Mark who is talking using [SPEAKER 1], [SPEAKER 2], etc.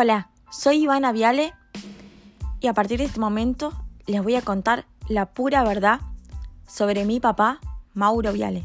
[SPEAKER 1] Hola, soy Ivana Viale y a partir de este momento les voy a contar la pura verdad sobre mi papá, Mauro Viale.